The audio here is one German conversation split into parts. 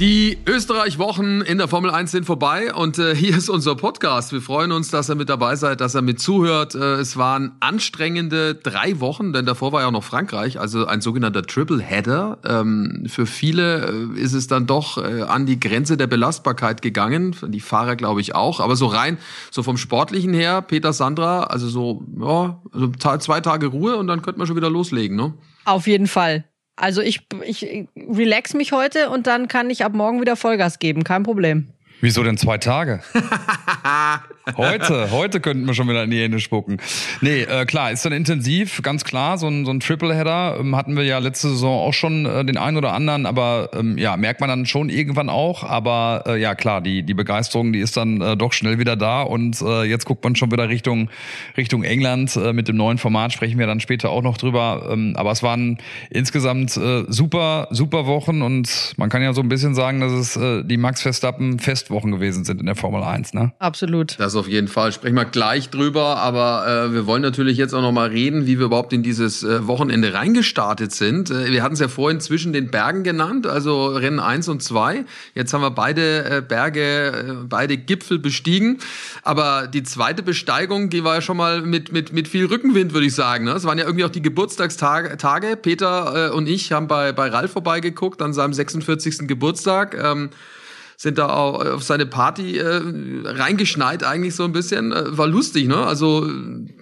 Die Österreich-Wochen in der Formel 1 sind vorbei und äh, hier ist unser Podcast. Wir freuen uns, dass ihr mit dabei seid, dass ihr mit zuhört. Äh, es waren anstrengende drei Wochen, denn davor war ja auch noch Frankreich, also ein sogenannter Triple Header. Ähm, für viele äh, ist es dann doch äh, an die Grenze der Belastbarkeit gegangen, die Fahrer glaube ich auch. Aber so rein, so vom Sportlichen her, Peter Sandra, also so ja, also zwei Tage Ruhe und dann könnte man schon wieder loslegen, ne? Auf jeden Fall. Also ich, ich relax mich heute und dann kann ich ab morgen wieder Vollgas geben, kein Problem. Wieso denn zwei Tage? heute, heute könnten wir schon wieder in die Hände spucken. Nee, äh, klar, ist dann intensiv, ganz klar. So ein, so ein Triple-Header ähm, hatten wir ja letzte Saison auch schon äh, den einen oder anderen, aber ähm, ja, merkt man dann schon irgendwann auch. Aber äh, ja, klar, die, die Begeisterung, die ist dann äh, doch schnell wieder da und äh, jetzt guckt man schon wieder Richtung, Richtung England. Äh, mit dem neuen Format sprechen wir dann später auch noch drüber. Ähm, aber es waren insgesamt äh, super, super Wochen und man kann ja so ein bisschen sagen, dass es äh, die Max Verstappen fest Wochen gewesen sind in der Formel 1, ne? Absolut. Das auf jeden Fall. Sprechen wir gleich drüber, aber äh, wir wollen natürlich jetzt auch noch mal reden, wie wir überhaupt in dieses äh, Wochenende reingestartet sind. Äh, wir hatten es ja vorhin zwischen den Bergen genannt, also Rennen 1 und 2. Jetzt haben wir beide äh, Berge, äh, beide Gipfel bestiegen, aber die zweite Besteigung, die war ja schon mal mit mit mit viel Rückenwind, würde ich sagen, ne? Es waren ja irgendwie auch die Geburtstagstage. Tage. Peter äh, und ich haben bei bei Ralf vorbeigeguckt an seinem 46. Geburtstag. Ähm, sind da auch auf seine Party äh, reingeschneit eigentlich so ein bisschen. Äh, war lustig, ne? Also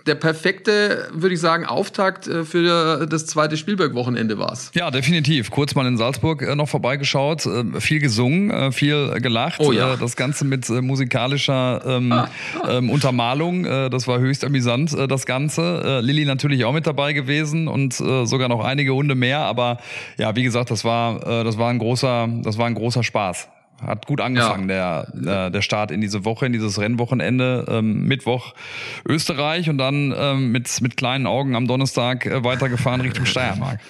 der perfekte, würde ich sagen, Auftakt äh, für das zweite Spielberg-Wochenende war's. Ja, definitiv. Kurz mal in Salzburg äh, noch vorbeigeschaut, äh, viel gesungen, äh, viel gelacht. Oh ja. Äh, das Ganze mit äh, musikalischer ähm, ah. ähm, Untermalung. Äh, das war höchst amüsant, äh, das Ganze. Äh, Lilly natürlich auch mit dabei gewesen und äh, sogar noch einige Hunde mehr. Aber ja, wie gesagt, das war, äh, das war ein großer, das war ein großer Spaß. Hat gut angefangen, ja. der, äh, der Start in diese Woche, in dieses Rennwochenende. Ähm, Mittwoch Österreich und dann ähm, mit, mit kleinen Augen am Donnerstag äh, weitergefahren Richtung Steiermark.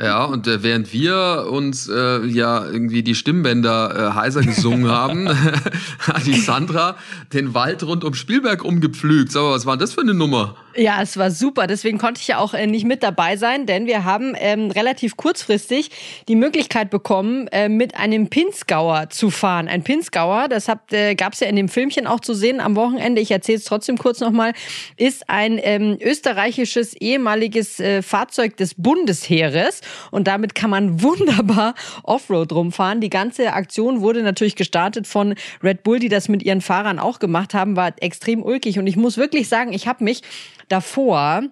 Ja, und äh, während wir uns äh, ja irgendwie die Stimmbänder äh, heiser gesungen haben, hat die Sandra den Wald rund um Spielberg umgepflügt. Sag mal, was war das für eine Nummer? Ja, es war super. Deswegen konnte ich ja auch äh, nicht mit dabei sein, denn wir haben ähm, relativ kurzfristig die Möglichkeit bekommen, äh, mit einem Pinzgauer zu fahren. Ein Pinzgauer, das äh, gab ja in dem Filmchen auch zu sehen am Wochenende. Ich erzähle es trotzdem kurz nochmal. Ist ein ähm, österreichisches ehemaliges äh, Fahrzeug des Bundesheeres und damit kann man wunderbar Offroad rumfahren. Die ganze Aktion wurde natürlich gestartet von Red Bull, die das mit ihren Fahrern auch gemacht haben, war extrem ulkig und ich muss wirklich sagen, ich habe mich davor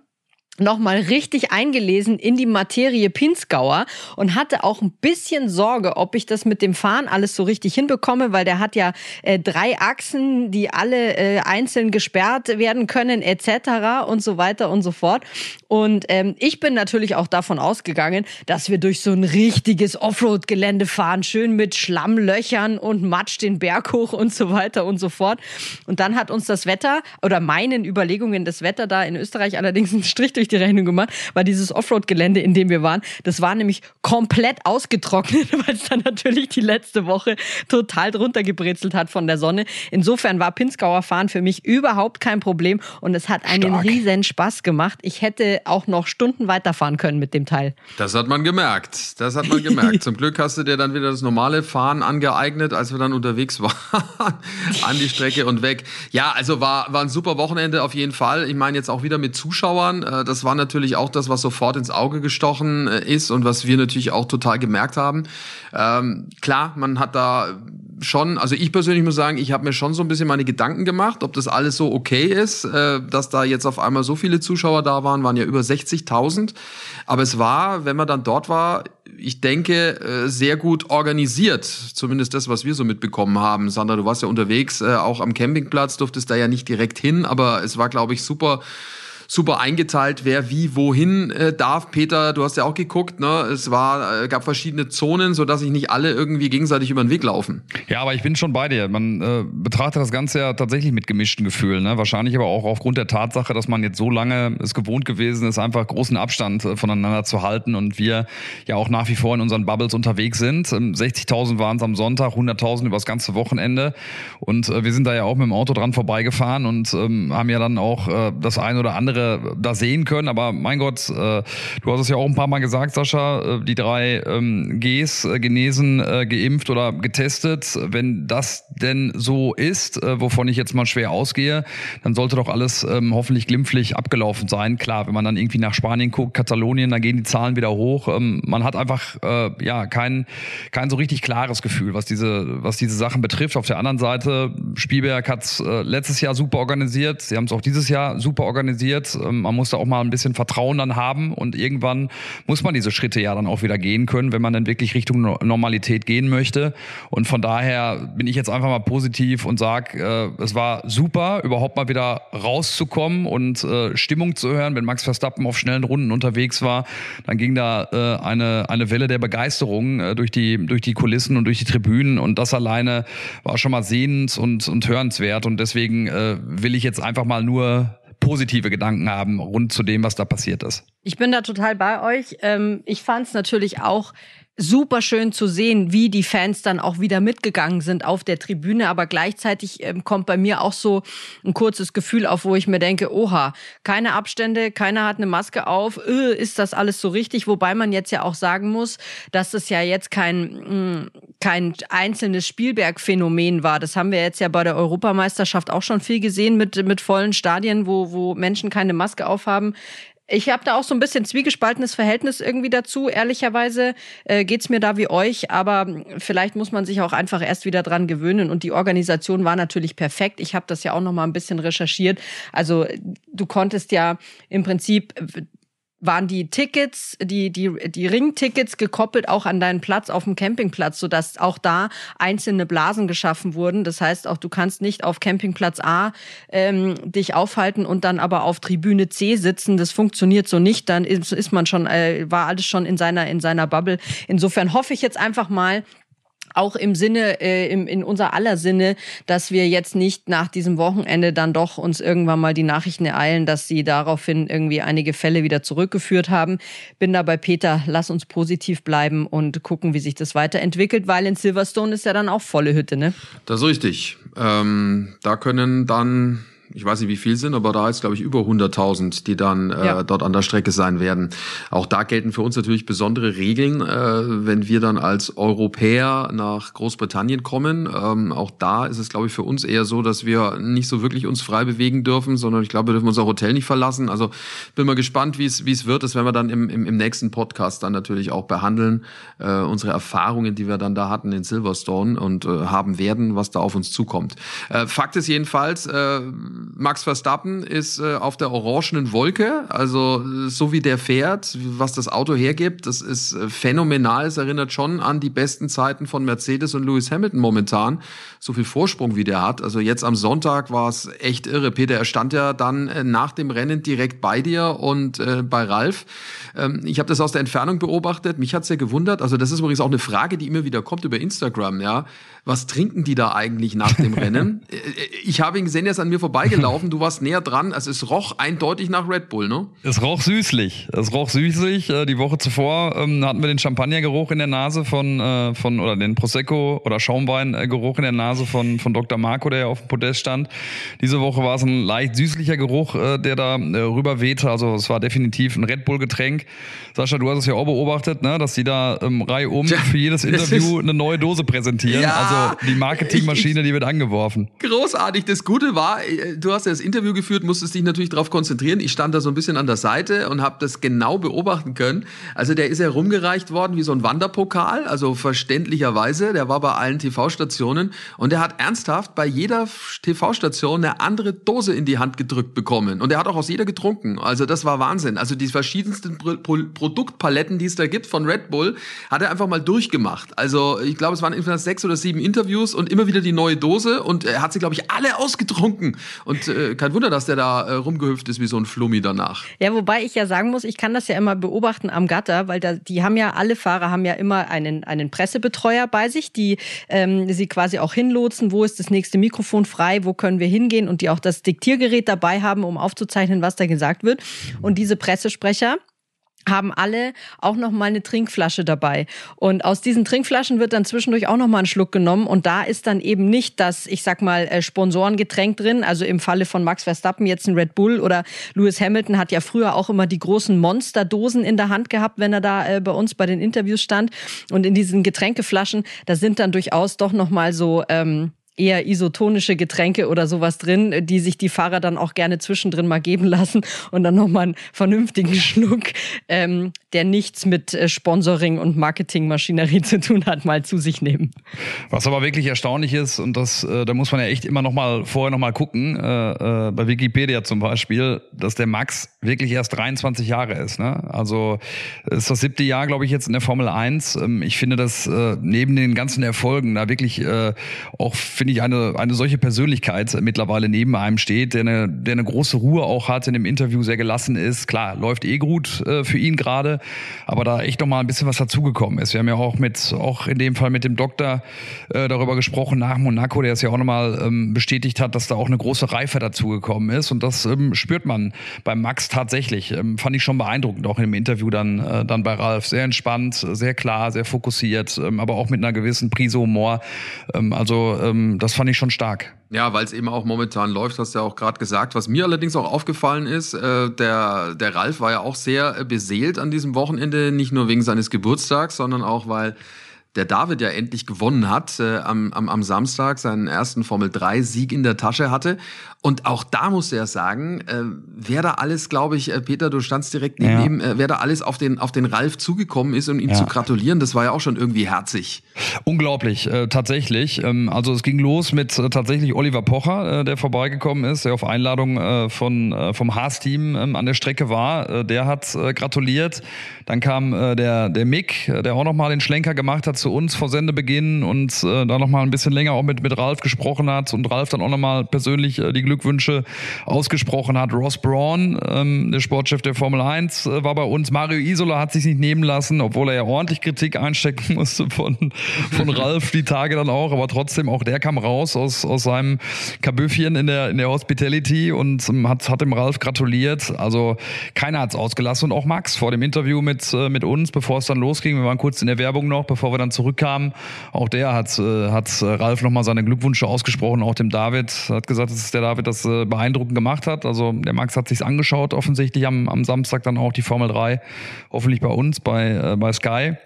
nochmal richtig eingelesen in die Materie Pinzgauer und hatte auch ein bisschen Sorge, ob ich das mit dem Fahren alles so richtig hinbekomme, weil der hat ja äh, drei Achsen, die alle äh, einzeln gesperrt werden können etc. und so weiter und so fort. Und ähm, ich bin natürlich auch davon ausgegangen, dass wir durch so ein richtiges Offroad-Gelände fahren, schön mit Schlammlöchern und Matsch den Berg hoch und so weiter und so fort. Und dann hat uns das Wetter oder meinen Überlegungen das Wetter da in Österreich allerdings einen Strich durch die Rechnung gemacht, war dieses Offroad-Gelände, in dem wir waren, das war nämlich komplett ausgetrocknet, weil es dann natürlich die letzte Woche total drunter gebrezelt hat von der Sonne. Insofern war Pinzgauer Fahren für mich überhaupt kein Problem und es hat einen Stark. riesen Spaß gemacht. Ich hätte auch noch Stunden weiterfahren können mit dem Teil. Das hat man gemerkt. Das hat man gemerkt. Zum Glück hast du dir dann wieder das normale Fahren angeeignet, als wir dann unterwegs waren. An die Strecke und weg. Ja, also war, war ein super Wochenende auf jeden Fall. Ich meine jetzt auch wieder mit Zuschauern. Äh, das war natürlich auch das, was sofort ins Auge gestochen äh, ist und was wir natürlich auch total gemerkt haben. Ähm, klar, man hat da schon, also ich persönlich muss sagen, ich habe mir schon so ein bisschen meine Gedanken gemacht, ob das alles so okay ist, äh, dass da jetzt auf einmal so viele Zuschauer da waren, waren ja über 60.000. Aber es war, wenn man dann dort war, ich denke, äh, sehr gut organisiert. Zumindest das, was wir so mitbekommen haben. Sandra, du warst ja unterwegs, äh, auch am Campingplatz, durftest da ja nicht direkt hin, aber es war, glaube ich, super super eingeteilt, wer wie wohin äh, darf. Peter, du hast ja auch geguckt, ne? Es war, äh, gab verschiedene Zonen, sodass sich nicht alle irgendwie gegenseitig über den Weg laufen. Ja, aber ich bin schon bei dir. Man äh, betrachtet das Ganze ja tatsächlich mit gemischten Gefühlen. Ne? Wahrscheinlich aber auch aufgrund der Tatsache, dass man jetzt so lange es gewohnt gewesen ist, einfach großen Abstand äh, voneinander zu halten und wir ja auch nach wie vor in unseren Bubbles unterwegs sind. 60.000 waren es am Sonntag, 100.000 über das ganze Wochenende und äh, wir sind da ja auch mit dem Auto dran vorbeigefahren und ähm, haben ja dann auch äh, das eine oder andere da sehen können. Aber mein Gott, äh, du hast es ja auch ein paar Mal gesagt, Sascha, äh, die drei ähm, Gs äh, genesen, geimpft oder getestet. Wenn das denn so ist, wovon ich jetzt mal schwer ausgehe, dann sollte doch alles ähm, hoffentlich glimpflich abgelaufen sein. Klar, wenn man dann irgendwie nach Spanien guckt, Katalonien, da gehen die Zahlen wieder hoch. Ähm, man hat einfach ja kein, kein so richtig klares Gefühl, was diese, was diese Sachen betrifft. Auf der anderen Seite, Spielberg hat äh, letztes Jahr super organisiert. Sie haben es auch dieses Jahr super organisiert. Ähm, man muss da auch mal ein bisschen Vertrauen dann haben und irgendwann muss man diese Schritte ja dann auch wieder gehen können, wenn man dann wirklich Richtung Normalität gehen möchte. Und von daher bin ich jetzt einfach mal positiv und sage, äh, es war super, überhaupt mal wieder rauszukommen und äh, Stimmung zu hören. Wenn Max Verstappen auf schnellen Runden unterwegs war, dann ging da äh, eine, eine Welle der Begeisterung äh, durch, die, durch die Kulissen und durch die Tribünen. Und das alleine war schon mal sehnens und, und hörenswert. Und deswegen äh, will ich jetzt einfach mal nur positive Gedanken haben rund zu dem, was da passiert ist. Ich bin da total bei euch. Ähm, ich fand es natürlich auch super schön zu sehen, wie die Fans dann auch wieder mitgegangen sind auf der Tribüne. Aber gleichzeitig ähm, kommt bei mir auch so ein kurzes Gefühl auf, wo ich mir denke, oha, keine Abstände, keiner hat eine Maske auf, öh, ist das alles so richtig? Wobei man jetzt ja auch sagen muss, dass es ja jetzt kein, mh, mm, kein einzelnes Spielberg-Phänomen war. Das haben wir jetzt ja bei der Europameisterschaft auch schon viel gesehen mit, mit vollen Stadien, wo, wo Menschen keine Maske aufhaben. Ich habe da auch so ein bisschen zwiegespaltenes Verhältnis irgendwie dazu. Ehrlicherweise äh, geht's mir da wie euch, aber vielleicht muss man sich auch einfach erst wieder dran gewöhnen. Und die Organisation war natürlich perfekt. Ich habe das ja auch noch mal ein bisschen recherchiert. Also du konntest ja im Prinzip waren die Tickets, die, die, die Ringtickets gekoppelt auch an deinen Platz auf dem Campingplatz, sodass auch da einzelne Blasen geschaffen wurden. Das heißt auch, du kannst nicht auf Campingplatz A ähm, dich aufhalten und dann aber auf Tribüne C sitzen. Das funktioniert so nicht. Dann ist, ist man schon, äh, war alles schon in seiner, in seiner Bubble. Insofern hoffe ich jetzt einfach mal, auch im Sinne, äh, im, in unser aller Sinne, dass wir jetzt nicht nach diesem Wochenende dann doch uns irgendwann mal die Nachrichten ereilen, dass sie daraufhin irgendwie einige Fälle wieder zurückgeführt haben. Bin da bei Peter, lass uns positiv bleiben und gucken, wie sich das weiterentwickelt, weil in Silverstone ist ja dann auch volle Hütte, ne? Das ist richtig. Ähm, da können dann ich weiß nicht, wie viel sind, aber da ist, glaube ich, über 100.000, die dann äh, ja. dort an der Strecke sein werden. Auch da gelten für uns natürlich besondere Regeln, äh, wenn wir dann als Europäer nach Großbritannien kommen. Ähm, auch da ist es, glaube ich, für uns eher so, dass wir nicht so wirklich uns frei bewegen dürfen, sondern ich glaube, wir dürfen unser Hotel nicht verlassen. Also bin mal gespannt, wie es wie es wird. Das werden wir dann im, im, im nächsten Podcast dann natürlich auch behandeln. Äh, unsere Erfahrungen, die wir dann da hatten in Silverstone und äh, haben werden, was da auf uns zukommt. Äh, Fakt ist jedenfalls, äh, Max Verstappen ist äh, auf der orangenen Wolke, also so wie der fährt, was das Auto hergibt, das ist äh, phänomenal. Es erinnert schon an die besten Zeiten von Mercedes und Lewis Hamilton momentan. So viel Vorsprung wie der hat. Also jetzt am Sonntag war es echt irre. Peter, er stand ja dann äh, nach dem Rennen direkt bei dir und äh, bei Ralf. Ähm, ich habe das aus der Entfernung beobachtet. Mich hat's ja gewundert. Also das ist übrigens auch eine Frage, die immer wieder kommt über Instagram. Ja, was trinken die da eigentlich nach dem Rennen? Äh, äh, ich habe ihn gesehen, er ist an mir vorbeigelaufen. Du warst näher dran. Also es roch eindeutig nach Red Bull, ne? Es roch süßlich. Es roch süßlich. Äh, die Woche zuvor ähm, hatten wir den Champagnergeruch in der Nase von, äh, von oder den Prosecco oder Schaumweingeruch in der Nase von, von Dr. Marco, der ja auf dem Podest stand. Diese Woche war es ein leicht süßlicher Geruch, äh, der da äh, rüber wehte. Also es war definitiv ein Red Bull Getränk. Sascha, du hast es ja auch beobachtet, ne, dass die da ähm, Reihe um für jedes Interview eine neue Dose präsentieren. Ja. Also die Marketingmaschine, die wird angeworfen. Großartig. Das Gute war, du hast ja das Interview geführt, musstest dich natürlich darauf konzentrieren. Ich stand da so ein bisschen an der Seite und habe das genau beobachten können. Also der ist ja rumgereicht worden wie so ein Wanderpokal, also verständlicherweise. Der war bei allen TV-Stationen und der hat ernsthaft bei jeder TV-Station eine andere Dose in die Hand gedrückt bekommen. Und er hat auch aus jeder getrunken. Also das war Wahnsinn. Also die verschiedensten Pro Pro Produktpaletten, die es da gibt von Red Bull, hat er einfach mal durchgemacht. Also ich glaube, es waren insgesamt sechs oder sieben Interviews und immer wieder die neue Dose und er hat sie, glaube ich, alle ausgetrunken. Und äh, kein Wunder, dass der da äh, rumgehüpft ist wie so ein Flummi danach. Ja, wobei ich ja sagen muss, ich kann das ja immer beobachten am Gatter, weil da, die haben ja, alle Fahrer haben ja immer einen, einen Pressebetreuer bei sich, die ähm, sie quasi auch hinlotsen, wo ist das nächste Mikrofon frei, wo können wir hingehen und die auch das Diktiergerät dabei haben, um aufzuzeichnen, was da gesagt wird. Und diese Pressesprecher, haben alle auch noch mal eine Trinkflasche dabei. Und aus diesen Trinkflaschen wird dann zwischendurch auch noch mal ein Schluck genommen. Und da ist dann eben nicht das ich sag mal äh, Sponsorengetränk drin. Also im Falle von Max Verstappen jetzt ein Red Bull oder Lewis Hamilton hat ja früher auch immer die großen Monsterdosen in der Hand gehabt wenn er da äh, bei uns bei den Interviews stand. Und in diesen Getränkeflaschen da sind dann durchaus doch noch mal so ähm, eher isotonische Getränke oder sowas drin, die sich die Fahrer dann auch gerne zwischendrin mal geben lassen und dann nochmal einen vernünftigen Schluck, ähm, der nichts mit äh, Sponsoring und Marketingmaschinerie zu tun hat, mal zu sich nehmen. Was aber wirklich erstaunlich ist, und das, äh, da muss man ja echt immer noch mal vorher noch mal gucken, äh, äh, bei Wikipedia zum Beispiel, dass der Max wirklich erst 23 Jahre ist. Ne? Also ist das siebte Jahr, glaube ich, jetzt in der Formel 1. Ähm, ich finde, dass äh, neben den ganzen Erfolgen da wirklich äh, auch finde ich, eine, eine solche Persönlichkeit mittlerweile neben einem steht, der eine, der eine große Ruhe auch hat, in dem Interview sehr gelassen ist. Klar, läuft eh gut äh, für ihn gerade, aber da echt noch mal ein bisschen was dazugekommen ist. Wir haben ja auch mit, auch in dem Fall mit dem Doktor äh, darüber gesprochen nach Monaco, der es ja auch nochmal ähm, bestätigt hat, dass da auch eine große Reife dazugekommen ist und das ähm, spürt man beim Max tatsächlich. Ähm, fand ich schon beeindruckend, auch im Interview dann, äh, dann bei Ralf. Sehr entspannt, sehr klar, sehr fokussiert, ähm, aber auch mit einer gewissen Prise Humor. Ähm, also ähm, das fand ich schon stark. Ja, weil es eben auch momentan läuft, hast du ja auch gerade gesagt. Was mir allerdings auch aufgefallen ist, äh, der, der Ralf war ja auch sehr beseelt an diesem Wochenende, nicht nur wegen seines Geburtstags, sondern auch, weil der David ja endlich gewonnen hat, äh, am, am, am Samstag seinen ersten Formel-3-Sieg in der Tasche hatte. Und auch da muss er sagen, äh, wer da alles, glaube ich, äh, Peter, du standst direkt neben ja. ihm, äh, wer da alles auf den, auf den Ralf zugekommen ist, um ihm ja. zu gratulieren, das war ja auch schon irgendwie herzig. Unglaublich, äh, tatsächlich. Ähm, also es ging los mit äh, tatsächlich Oliver Pocher, äh, der vorbeigekommen ist, der auf Einladung äh, von, äh, vom Haas-Team ähm, an der Strecke war. Äh, der hat äh, gratuliert. Dann kam äh, der, der Mick, der auch nochmal den Schlenker gemacht hat zu uns vor Sendebeginn und äh, da nochmal ein bisschen länger auch mit, mit Ralf gesprochen hat und Ralf dann auch nochmal persönlich äh, die Glückwünsche ausgesprochen hat. Ross Braun, ähm, der Sportchef der Formel 1, äh, war bei uns. Mario Isola hat sich nicht nehmen lassen, obwohl er ja ordentlich Kritik einstecken musste von, von Ralf die Tage dann auch, aber trotzdem auch der kam raus aus, aus seinem Kabüffchen in der, in der Hospitality und ähm, hat, hat dem Ralf gratuliert. Also keiner hat's ausgelassen und auch Max vor dem Interview mit, äh, mit uns, bevor es dann losging. Wir waren kurz in der Werbung noch, bevor wir dann zurückkamen. Auch der hat, äh, hat äh, Ralf nochmal seine Glückwünsche ausgesprochen, auch dem David. Hat gesagt, dass der David das äh, beeindruckend gemacht hat. Also der Max hat sich's angeschaut, offensichtlich am, am Samstag dann auch die Formel 3, hoffentlich bei uns, bei, äh, bei Sky.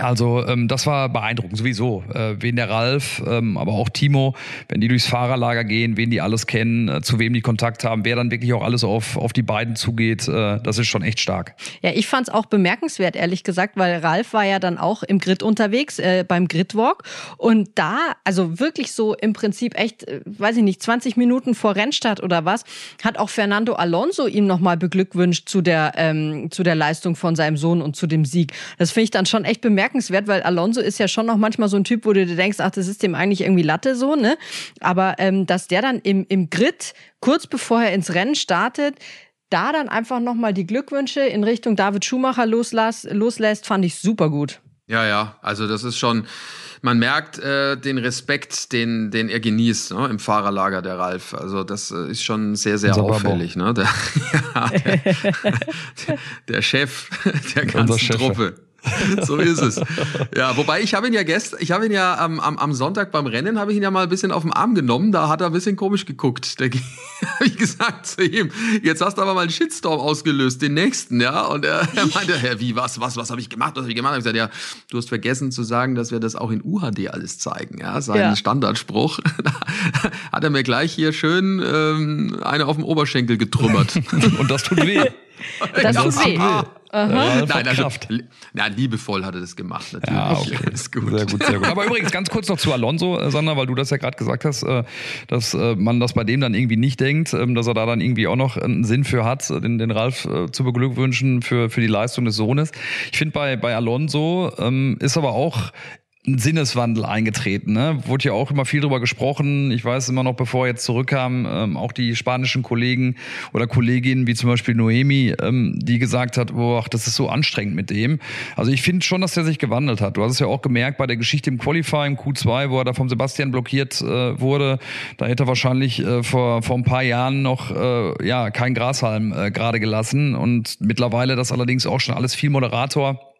Also ähm, das war beeindruckend sowieso. Äh, wen der Ralf, ähm, aber auch Timo, wenn die durchs Fahrerlager gehen, wen die alles kennen, äh, zu wem die Kontakt haben, wer dann wirklich auch alles auf, auf die beiden zugeht, äh, das ist schon echt stark. Ja, ich fand es auch bemerkenswert, ehrlich gesagt, weil Ralf war ja dann auch im Grid unterwegs, äh, beim Gridwalk. Und da, also wirklich so im Prinzip echt, äh, weiß ich nicht, 20 Minuten vor Rennstart oder was, hat auch Fernando Alonso ihm nochmal beglückwünscht zu der, ähm, zu der Leistung von seinem Sohn und zu dem Sieg. Das finde ich dann schon echt bemerkenswert bemerkenswert, weil Alonso ist ja schon noch manchmal so ein Typ, wo du dir denkst, ach, das ist dem eigentlich irgendwie Latte so, ne? Aber ähm, dass der dann im, im Grid, kurz bevor er ins Rennen startet, da dann einfach nochmal die Glückwünsche in Richtung David Schumacher loslässt, loslässt, fand ich super gut. Ja, ja, also das ist schon, man merkt äh, den Respekt, den, den er genießt ne, im Fahrerlager, der Ralf. Also das äh, ist schon sehr, sehr Unser auffällig. Ne? Der, ja, der, der, Chef der ganzen Truppe. so ist es. Ja, wobei ich habe ihn ja gestern, ich habe ihn ja am, am, am Sonntag beim Rennen, habe ich ihn ja mal ein bisschen auf den Arm genommen. Da hat er ein bisschen komisch geguckt. Da habe ich gesagt zu ihm, jetzt hast du aber mal einen Shitstorm ausgelöst, den nächsten, ja. Und er, er meinte, Herr, wie, was, was, was habe ich gemacht, was habe ich gemacht? Ich gesagt, ja, du hast vergessen zu sagen, dass wir das auch in UHD alles zeigen, ja. Sein ja. Standardspruch. Da hat er mir gleich hier schön ähm, eine auf dem Oberschenkel getrümmert. Und das tut weh. Das tut weh. Ja, Nein, also, na, liebevoll hat er das gemacht, natürlich. Ja, okay. Ist gut. Sehr gut, sehr gut. Aber übrigens, ganz kurz noch zu Alonso, äh, Sandra, weil du das ja gerade gesagt hast, äh, dass äh, man das bei dem dann irgendwie nicht denkt, ähm, dass er da dann irgendwie auch noch einen Sinn für hat, den, den Ralf zu beglückwünschen für, für die Leistung des Sohnes. Ich finde, bei, bei Alonso ähm, ist aber auch ein Sinneswandel eingetreten. Ne? Wurde ja auch immer viel drüber gesprochen. Ich weiß immer noch, bevor er jetzt zurückkam, ähm, auch die spanischen Kollegen oder Kolleginnen, wie zum Beispiel Noemi, ähm, die gesagt hat, boah, das ist so anstrengend mit dem. Also ich finde schon, dass er sich gewandelt hat. Du hast es ja auch gemerkt bei der Geschichte im Qualifying Q2, wo er da vom Sebastian blockiert äh, wurde. Da hätte er wahrscheinlich äh, vor, vor ein paar Jahren noch äh, ja kein Grashalm äh, gerade gelassen. Und mittlerweile das allerdings auch schon alles viel Moderator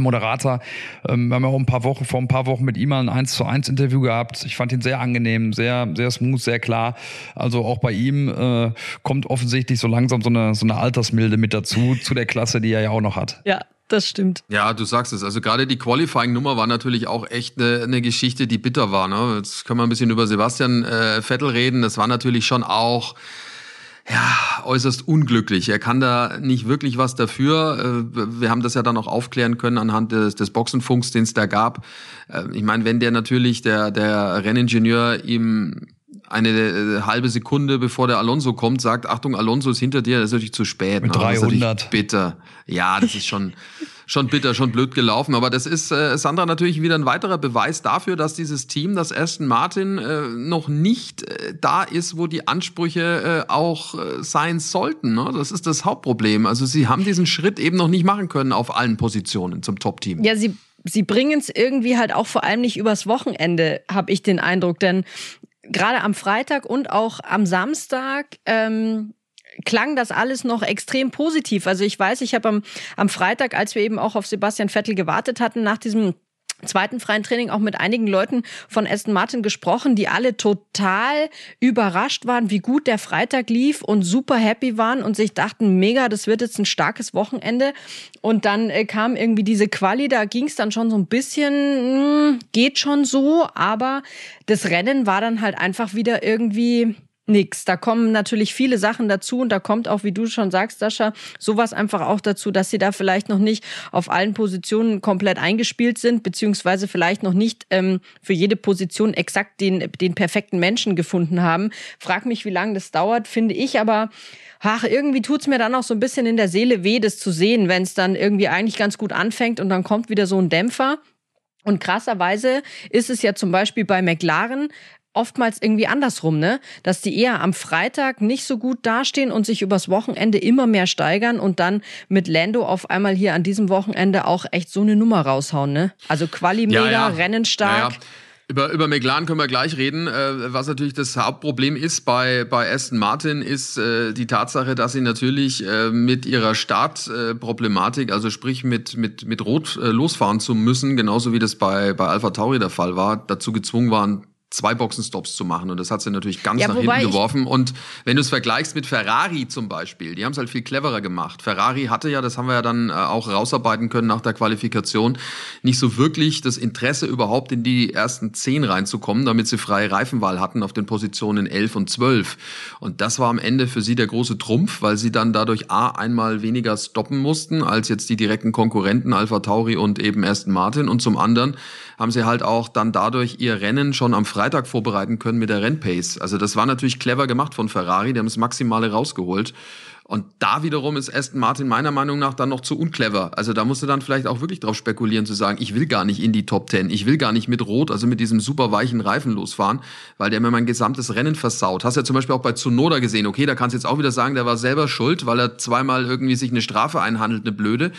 Moderator. Ähm, wir haben ja auch ein paar Wochen, vor ein paar Wochen mit ihm mal ein 1 zu 1 Interview gehabt. Ich fand ihn sehr angenehm, sehr, sehr smooth, sehr klar. Also auch bei ihm äh, kommt offensichtlich so langsam so eine, so eine Altersmilde mit dazu, zu der Klasse, die er ja auch noch hat. Ja, das stimmt. Ja, du sagst es. Also gerade die Qualifying-Nummer war natürlich auch echt eine, eine Geschichte, die bitter war. Ne? Jetzt können wir ein bisschen über Sebastian äh, Vettel reden. Das war natürlich schon auch ja, äußerst unglücklich. Er kann da nicht wirklich was dafür. Äh, wir haben das ja dann auch aufklären können anhand des, des Boxenfunks, den es da gab. Äh, ich meine, wenn der natürlich, der, der Renningenieur ihm eine äh, halbe Sekunde bevor der Alonso kommt, sagt, Achtung, Alonso ist hinter dir, das ist natürlich zu spät. Mit 300. Ne? bitter. Ja, das ist schon, schon bitter, schon blöd gelaufen. Aber das ist, äh, Sandra, natürlich wieder ein weiterer Beweis dafür, dass dieses Team, das Aston Martin, äh, noch nicht äh, da ist, wo die Ansprüche äh, auch äh, sein sollten. Ne? Das ist das Hauptproblem. Also sie haben diesen Schritt eben noch nicht machen können auf allen Positionen zum Top-Team. Ja, sie sie bringen es irgendwie halt auch vor allem nicht übers Wochenende, habe ich den Eindruck. Denn gerade am Freitag und auch am Samstag ähm, klang das alles noch extrem positiv. Also ich weiß, ich habe am, am Freitag, als wir eben auch auf Sebastian Vettel gewartet hatten, nach diesem zweiten freien Training auch mit einigen Leuten von Aston Martin gesprochen, die alle total überrascht waren, wie gut der Freitag lief und super happy waren und sich dachten, mega, das wird jetzt ein starkes Wochenende. Und dann äh, kam irgendwie diese Quali, da ging es dann schon so ein bisschen, mh, hm, geht schon so, aber das Rennen war dann halt einfach wieder irgendwie nix. Da kommen natürlich viele Sachen dazu und da kommt auch, wie du schon sagst, Sascha, sowas einfach auch dazu, dass sie da vielleicht noch nicht auf allen Positionen komplett eingespielt sind, beziehungsweise vielleicht noch nicht ähm, für jede Position exakt den, den perfekten Menschen gefunden haben. Frag mich, wie lange das dauert, finde ich aber. Ach, irgendwie tut's mir dann auch so ein bisschen in der Seele weh, das zu sehen, wenn es dann irgendwie eigentlich ganz gut anfängt und dann kommt wieder so ein Dämpfer. Und krasserweise ist es ja zum Beispiel bei McLaren oftmals irgendwie andersrum, ne? Dass die eher am Freitag nicht so gut dastehen und sich übers Wochenende immer mehr steigern und dann mit Lando auf einmal hier an diesem Wochenende auch echt so eine Nummer raushauen, ne? Also Quali mega, ja, ja. Rennen stark. Ja, über, über McLaren können wir gleich reden. Äh, was natürlich das Hauptproblem ist bei, bei Aston Martin, ist äh, die Tatsache, dass sie natürlich äh, mit ihrer Startproblematik, also sprich mit, mit, mit Rot äh, losfahren zu müssen, genauso wie das bei, bei Alpha Tauri der Fall war, dazu gezwungen waren, zwei Boxenstops zu machen. Und das hat sie natürlich ganz ja, nach hinten geworfen. Und wenn du es vergleichst mit Ferrari zum Beispiel, die haben es halt viel cleverer gemacht. Ferrari hatte ja, das haben wir ja dann äh, auch rausarbeiten können nach der Qualifikation, nicht so wirklich das Interesse überhaupt in die ersten zehn reinzukommen, damit sie freie Reifenwahl hatten auf den Positionen 11 und 12. Und das war am Ende für sie der große Trumpf, weil sie dann dadurch A, einmal weniger stoppen mussten als jetzt die direkten Konkurrenten Alpha Tauri und eben Aston Martin. Und zum anderen haben sie halt auch dann dadurch ihr Rennen schon am Freitag vorbereiten können mit der Rennpace. Also das war natürlich clever gemacht von Ferrari, die haben das Maximale rausgeholt. Und da wiederum ist Aston Martin meiner Meinung nach dann noch zu unclever. Also da musst du dann vielleicht auch wirklich drauf spekulieren zu sagen, ich will gar nicht in die Top Ten, ich will gar nicht mit Rot, also mit diesem super weichen Reifen losfahren, weil der mir mein gesamtes Rennen versaut. Hast ja zum Beispiel auch bei Tsunoda gesehen, okay, da kannst du jetzt auch wieder sagen, der war selber schuld, weil er zweimal irgendwie sich eine Strafe einhandelt, eine blöde.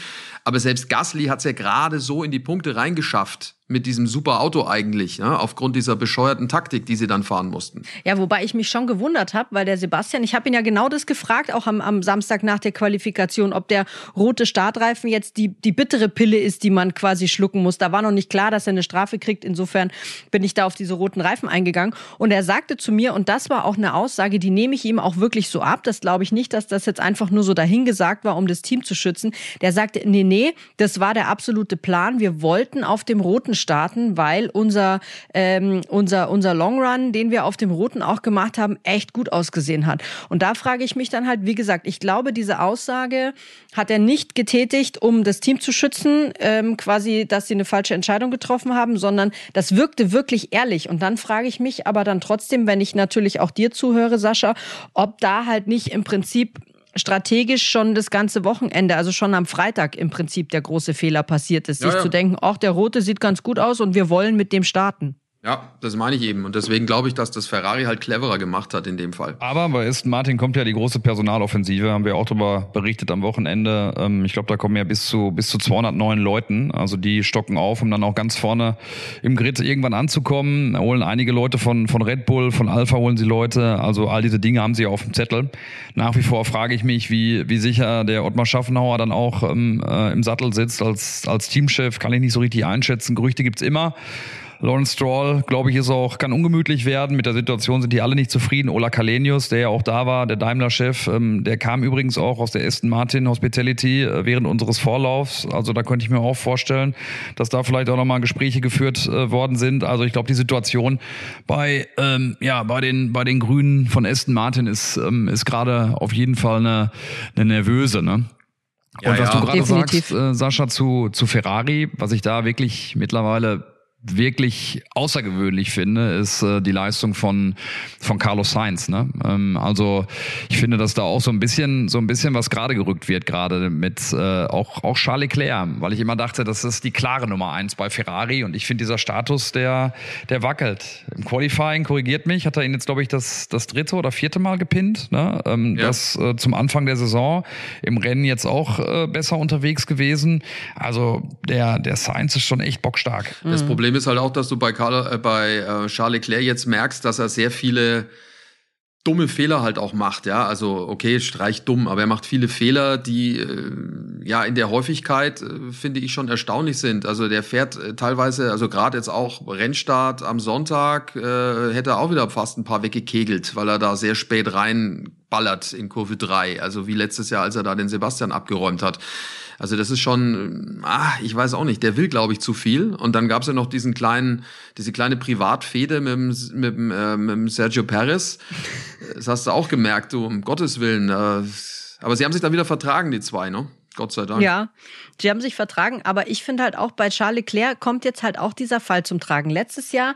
Aber selbst Gasly hat es ja gerade so in die Punkte reingeschafft mit diesem super Auto eigentlich, ja, aufgrund dieser bescheuerten Taktik, die sie dann fahren mussten. Ja, wobei ich mich schon gewundert habe, weil der Sebastian, ich habe ihn ja genau das gefragt, auch am, am Samstag nach der Qualifikation, ob der rote Startreifen jetzt die, die bittere Pille ist, die man quasi schlucken muss. Da war noch nicht klar, dass er eine Strafe kriegt. Insofern bin ich da auf diese roten Reifen eingegangen. Und er sagte zu mir, und das war auch eine Aussage, die nehme ich ihm auch wirklich so ab. Das glaube ich nicht, dass das jetzt einfach nur so dahingesagt war, um das Team zu schützen. Der sagte, nee, nee, das war der absolute Plan. Wir wollten auf dem roten starten, weil unser, ähm, unser, unser Long Run, den wir auf dem roten auch gemacht haben, echt gut ausgesehen hat. Und da frage ich mich dann halt, wie gesagt, ich glaube, diese Aussage hat er nicht getätigt, um das Team zu schützen, ähm, quasi, dass sie eine falsche Entscheidung getroffen haben, sondern das wirkte wirklich ehrlich. Und dann frage ich mich aber dann trotzdem, wenn ich natürlich auch dir zuhöre, Sascha, ob da halt nicht im Prinzip strategisch schon das ganze Wochenende, also schon am Freitag im Prinzip der große Fehler passiert ist, ja, sich ja. zu denken, ach, der rote sieht ganz gut aus und wir wollen mit dem starten. Ja, das meine ich eben. Und deswegen glaube ich, dass das Ferrari halt cleverer gemacht hat in dem Fall. Aber bei Aston Martin kommt ja die große Personaloffensive, haben wir auch darüber berichtet am Wochenende. Ähm, ich glaube, da kommen ja bis zu, bis zu 209 Leuten. Also die stocken auf, um dann auch ganz vorne im Grid irgendwann anzukommen. Holen einige Leute von, von Red Bull, von Alpha holen sie Leute. Also all diese Dinge haben sie auf dem Zettel. Nach wie vor frage ich mich, wie, wie sicher der Ottmar Schaffenhauer dann auch ähm, äh, im Sattel sitzt als, als Teamchef. Kann ich nicht so richtig einschätzen. Gerüchte gibt's immer. Lawrence Stroll, glaube ich, ist auch, kann ungemütlich werden. Mit der Situation sind die alle nicht zufrieden. Ola Kalenius, der ja auch da war, der Daimler-Chef, ähm, der kam übrigens auch aus der Aston Martin Hospitality äh, während unseres Vorlaufs. Also da könnte ich mir auch vorstellen, dass da vielleicht auch nochmal Gespräche geführt äh, worden sind. Also ich glaube, die Situation bei, ähm, ja, bei den, bei den Grünen von Aston Martin ist, ähm, ist gerade auf jeden Fall eine, eine nervöse, ne? Und ja, was ja. du gerade sagst, äh, Sascha, zu, zu Ferrari, was ich da wirklich mittlerweile wirklich außergewöhnlich finde, ist äh, die Leistung von von Carlos Sainz. Ne? Ähm, also ich finde, dass da auch so ein bisschen so ein bisschen was gerade gerückt wird, gerade mit äh, auch auch Charles Leclerc, weil ich immer dachte, das ist die klare Nummer eins bei Ferrari und ich finde dieser Status, der der wackelt. Im Qualifying korrigiert mich, hat er ihn jetzt glaube ich das das dritte oder vierte Mal gepinnt. Ne? Ähm, ja. Das äh, zum Anfang der Saison im Rennen jetzt auch äh, besser unterwegs gewesen. Also der der Sainz ist schon echt bockstark. Das Problem Problem ist halt auch, dass du bei, Karl, äh, bei äh, Charles Leclerc jetzt merkst, dass er sehr viele dumme Fehler halt auch macht, ja. Also okay, streich dumm, aber er macht viele Fehler, die äh, ja in der Häufigkeit äh, finde ich schon erstaunlich sind. Also der fährt äh, teilweise, also gerade jetzt auch Rennstart am Sonntag, äh, hätte er auch wieder fast ein paar weggekegelt, weil er da sehr spät reinballert in Kurve 3. Also wie letztes Jahr, als er da den Sebastian abgeräumt hat. Also das ist schon, ah, ich weiß auch nicht, der will, glaube ich, zu viel. Und dann gab es ja noch diesen kleinen, diese kleine Privatfehde mit, dem, mit, dem, äh, mit dem Sergio Perez. Das hast du auch gemerkt, du, um Gottes Willen. Äh, aber sie haben sich dann wieder vertragen, die zwei, ne? Gott sei Dank. Ja, sie haben sich vertragen, aber ich finde halt auch bei Charles Leclerc kommt jetzt halt auch dieser Fall zum Tragen. Letztes Jahr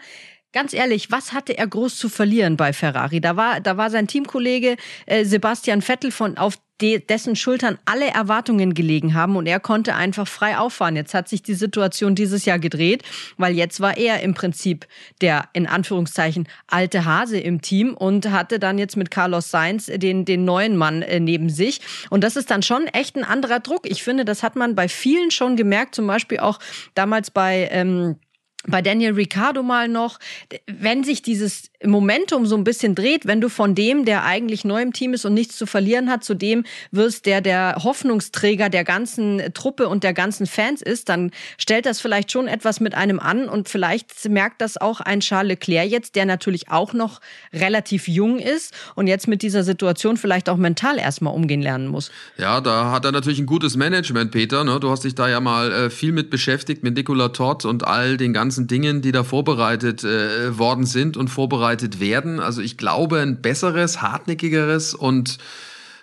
Ganz ehrlich, was hatte er groß zu verlieren bei Ferrari? Da war, da war sein Teamkollege äh, Sebastian Vettel von auf dessen Schultern alle Erwartungen gelegen haben und er konnte einfach frei auffahren. Jetzt hat sich die Situation dieses Jahr gedreht, weil jetzt war er im Prinzip der in Anführungszeichen alte Hase im Team und hatte dann jetzt mit Carlos Sainz den, den neuen Mann äh, neben sich. Und das ist dann schon echt ein anderer Druck. Ich finde, das hat man bei vielen schon gemerkt, zum Beispiel auch damals bei ähm, bei Daniel Ricciardo mal noch, wenn sich dieses Momentum so ein bisschen dreht, wenn du von dem, der eigentlich neu im Team ist und nichts zu verlieren hat, zu dem wirst, der der Hoffnungsträger der ganzen Truppe und der ganzen Fans ist, dann stellt das vielleicht schon etwas mit einem an und vielleicht merkt das auch ein Charles Leclerc jetzt, der natürlich auch noch relativ jung ist und jetzt mit dieser Situation vielleicht auch mental erstmal umgehen lernen muss. Ja, da hat er natürlich ein gutes Management, Peter. Ne? Du hast dich da ja mal äh, viel mit beschäftigt, mit Nicola Todd und all den ganzen Dingen, die da vorbereitet äh, worden sind und vorbereitet werden. Also ich glaube, ein besseres, hartnäckigeres und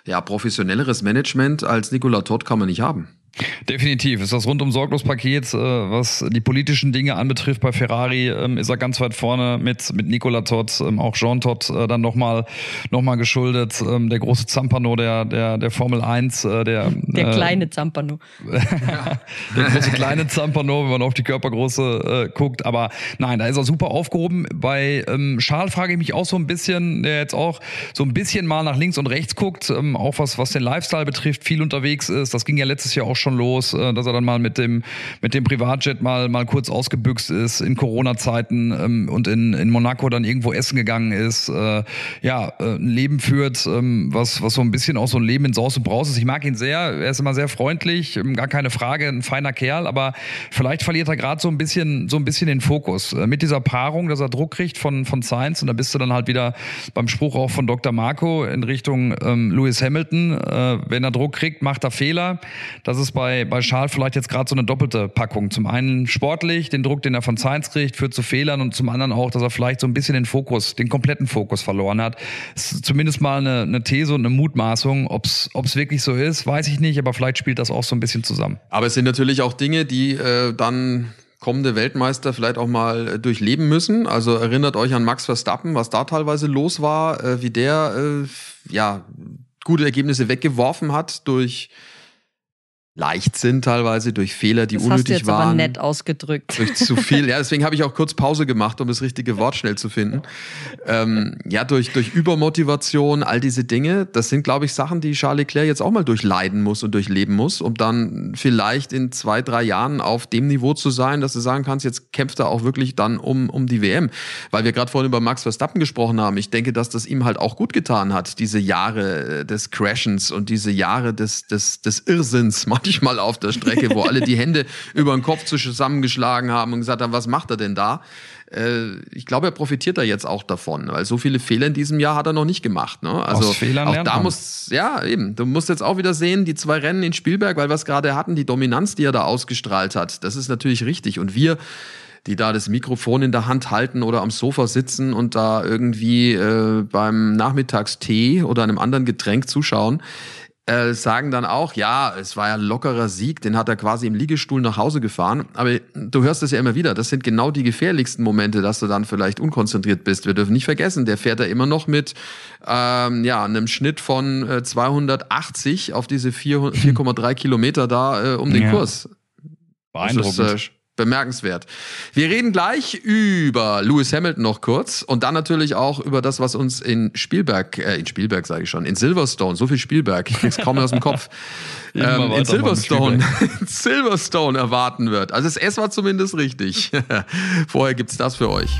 ja, professionelleres Management als Nicola Todd kann man nicht haben. Definitiv. Ist das rundum sorglos Paket, äh, was die politischen Dinge anbetrifft bei Ferrari, ähm, ist er ganz weit vorne mit, mit Nicola Todd, ähm, auch Jean Todd äh, dann nochmal noch mal geschuldet. Ähm, der große Zampano der, der, der Formel 1. Äh, der, der äh, kleine Zampano. der große kleine Zampano, wenn man auf die Körpergröße äh, guckt. Aber nein, da ist er super aufgehoben. Bei ähm, Charles frage ich mich auch so ein bisschen, der jetzt auch so ein bisschen mal nach links und rechts guckt, ähm, auch was, was den Lifestyle betrifft, viel unterwegs ist. Das ging ja letztes Jahr auch schon los, äh, dass er dann mal mit dem, mit dem Privatjet mal, mal kurz ausgebüxt ist in Corona-Zeiten ähm, und in, in Monaco dann irgendwo essen gegangen ist. Äh, ja, äh, ein Leben führt, ähm, was, was so ein bisschen auch so ein Leben in Sauce und Braus ist. Ich mag ihn sehr, er ist immer sehr freundlich, ähm, gar keine Frage, ein feiner Kerl, aber vielleicht verliert er gerade so ein bisschen, so ein bisschen den Fokus. Äh, mit dieser Paarung, dass er Druck kriegt von, von Science und da bist du dann halt wieder beim Spruch auch von Dr. Marco in Richtung ähm, Lewis Hamilton. Äh, wenn er Druck kriegt, macht er Fehler. Das ist bei, bei Charles vielleicht jetzt gerade so eine doppelte Packung. Zum einen sportlich, den Druck, den er von Science kriegt, führt zu Fehlern und zum anderen auch, dass er vielleicht so ein bisschen den Fokus, den kompletten Fokus verloren hat. ist zumindest mal eine, eine These und eine Mutmaßung. Ob es wirklich so ist, weiß ich nicht, aber vielleicht spielt das auch so ein bisschen zusammen. Aber es sind natürlich auch Dinge, die äh, dann kommende Weltmeister vielleicht auch mal äh, durchleben müssen. Also erinnert euch an Max Verstappen, was da teilweise los war, äh, wie der äh, ja gute Ergebnisse weggeworfen hat durch Leichtsinn teilweise, durch Fehler, die das unnötig hast du jetzt waren. aber nett ausgedrückt. Durch zu viel. Ja, deswegen habe ich auch kurz Pause gemacht, um das richtige Wort schnell zu finden. Ähm, ja, durch, durch Übermotivation, all diese Dinge, das sind, glaube ich, Sachen, die Charles Leclerc jetzt auch mal durchleiden muss und durchleben muss, um dann vielleicht in zwei, drei Jahren auf dem Niveau zu sein, dass du sagen kannst, jetzt kämpft er auch wirklich dann um, um die WM. Weil wir gerade vorhin über Max Verstappen gesprochen haben. Ich denke, dass das ihm halt auch gut getan hat, diese Jahre äh, des Crashens und diese Jahre des, des, des Irrsinns manchmal auf der Strecke, wo alle die Hände über den Kopf zusammengeschlagen haben und gesagt haben, was macht er denn da? Äh, ich glaube, er profitiert da jetzt auch davon, weil so viele Fehler in diesem Jahr hat er noch nicht gemacht. Ne? Also Aus Fehlern auch da muss, ja eben, du musst jetzt auch wieder sehen, die zwei Rennen in Spielberg, weil wir es gerade hatten, die Dominanz, die er da ausgestrahlt hat, das ist natürlich richtig. Und wir die da das Mikrofon in der Hand halten oder am Sofa sitzen und da irgendwie äh, beim Nachmittagstee oder einem anderen Getränk zuschauen, äh, sagen dann auch, ja, es war ja ein lockerer Sieg, den hat er quasi im Liegestuhl nach Hause gefahren. Aber du hörst es ja immer wieder, das sind genau die gefährlichsten Momente, dass du dann vielleicht unkonzentriert bist. Wir dürfen nicht vergessen, der fährt da immer noch mit ähm, ja, einem Schnitt von äh, 280 auf diese 4 4,3 Kilometer da äh, um den Ja. Kurs. Beeindruckend. Das ist, äh, bemerkenswert. Wir reden gleich über Lewis Hamilton noch kurz und dann natürlich auch über das, was uns in Spielberg, äh, in Spielberg sage ich schon, in Silverstone, so viel Spielberg, ich krieg's kaum mehr aus dem Kopf, ähm, in Silverstone, in Silverstone erwarten wird. Also das S war zumindest richtig. Vorher gibt's das für euch.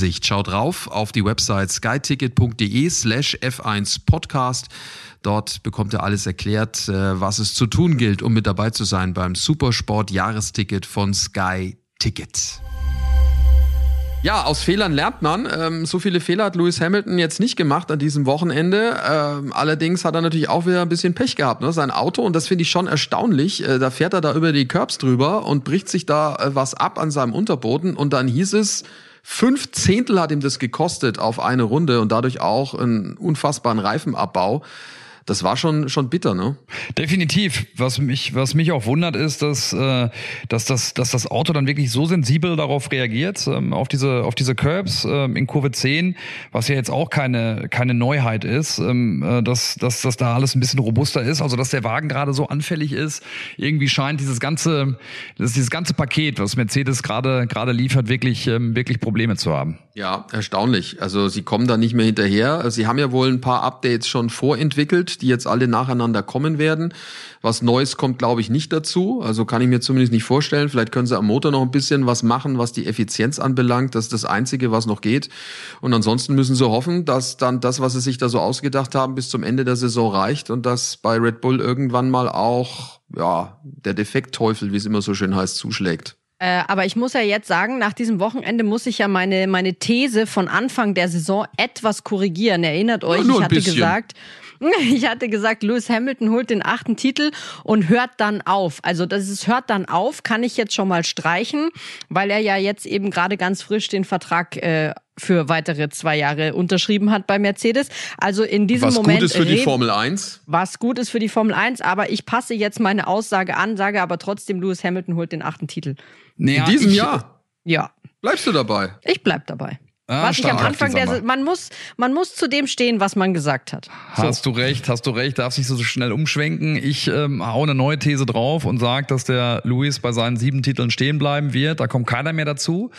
Schaut drauf auf die Website skyticket.de slash F1 Podcast. Dort bekommt ihr alles erklärt, äh, was es zu tun gilt, um mit dabei zu sein beim Supersport Jahresticket von Sky Ticket. Ja, aus Fehlern lernt man. Ähm, so viele Fehler hat Lewis Hamilton jetzt nicht gemacht an diesem Wochenende. Ähm, allerdings hat er natürlich auch wieder ein bisschen Pech gehabt. Ne? Sein Auto, und das finde ich schon erstaunlich, äh, da fährt er da über die Curbs drüber und bricht sich da äh, was ab an seinem Unterboden. Und dann hieß es, fünf Zehntel hat ihm das gekostet auf eine Runde und dadurch auch einen unfassbaren Reifenabbau. Das war schon, schon bitter, ne? Definitiv. Was mich, was mich auch wundert, ist, dass, äh, dass, das, dass das Auto dann wirklich so sensibel darauf reagiert, ähm, auf diese, auf diese Curbs ähm, in Kurve 10, was ja jetzt auch keine, keine Neuheit ist, ähm, äh, dass, dass, dass da alles ein bisschen robuster ist, also dass der Wagen gerade so anfällig ist. Irgendwie scheint dieses ganze, das, dieses ganze Paket, was Mercedes gerade, gerade liefert, wirklich, ähm, wirklich Probleme zu haben. Ja, erstaunlich. Also sie kommen da nicht mehr hinterher. Sie haben ja wohl ein paar Updates schon vorentwickelt, die jetzt alle nacheinander kommen werden. Was Neues kommt, glaube ich, nicht dazu. Also kann ich mir zumindest nicht vorstellen. Vielleicht können sie am Motor noch ein bisschen was machen, was die Effizienz anbelangt. Das ist das Einzige, was noch geht. Und ansonsten müssen sie hoffen, dass dann das, was sie sich da so ausgedacht haben, bis zum Ende der Saison reicht und dass bei Red Bull irgendwann mal auch, ja, der Defektteufel, wie es immer so schön heißt, zuschlägt. Äh, aber ich muss ja jetzt sagen, nach diesem Wochenende muss ich ja meine, meine These von Anfang der Saison etwas korrigieren. Erinnert euch, nur ich hatte bisschen. gesagt, ich hatte gesagt, Lewis Hamilton holt den achten Titel und hört dann auf. Also das ist hört dann auf, kann ich jetzt schon mal streichen, weil er ja jetzt eben gerade ganz frisch den Vertrag äh, für weitere zwei Jahre unterschrieben hat bei Mercedes. Also in diesem Was Moment gut ist für die Formel 1. was gut ist für die Formel 1, aber ich passe jetzt meine Aussage an, sage aber trotzdem, Lewis Hamilton holt den achten Titel. Naja, In diesem ich, Jahr. Ja, Bleibst du dabei? ich bleib dabei. Ah, was ich am Anfang der man muss man muss zu dem stehen, was man gesagt hat. Hast du recht, hast du recht, darfst nicht so schnell umschwenken. Ich ähm, hau eine neue These drauf und sage, dass der Luis bei seinen sieben Titeln stehen bleiben wird. Da kommt keiner mehr dazu.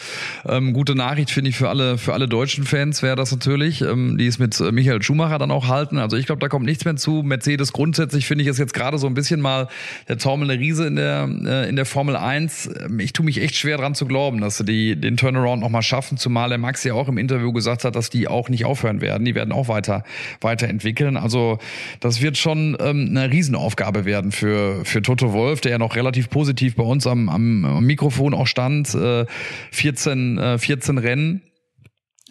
Ähm, gute Nachricht finde ich für alle für alle deutschen Fans wäre das natürlich, ähm, die es mit äh, Michael Schumacher dann auch halten. Also ich glaube, da kommt nichts mehr zu. Mercedes grundsätzlich finde ich es jetzt gerade so ein bisschen mal der taumelnde Riese in der äh, in der Formel 1. Ähm, Ich tue mich echt schwer dran zu glauben, dass sie die den Turnaround noch mal schaffen, zumal der Max ja auch im Interview gesagt hat, dass die auch nicht aufhören werden. Die werden auch weiter weiterentwickeln. Also das wird schon ähm, eine Riesenaufgabe werden für für Toto Wolf, der ja noch relativ positiv bei uns am, am, am Mikrofon auch stand. Äh, 14 äh, 14 Rennen.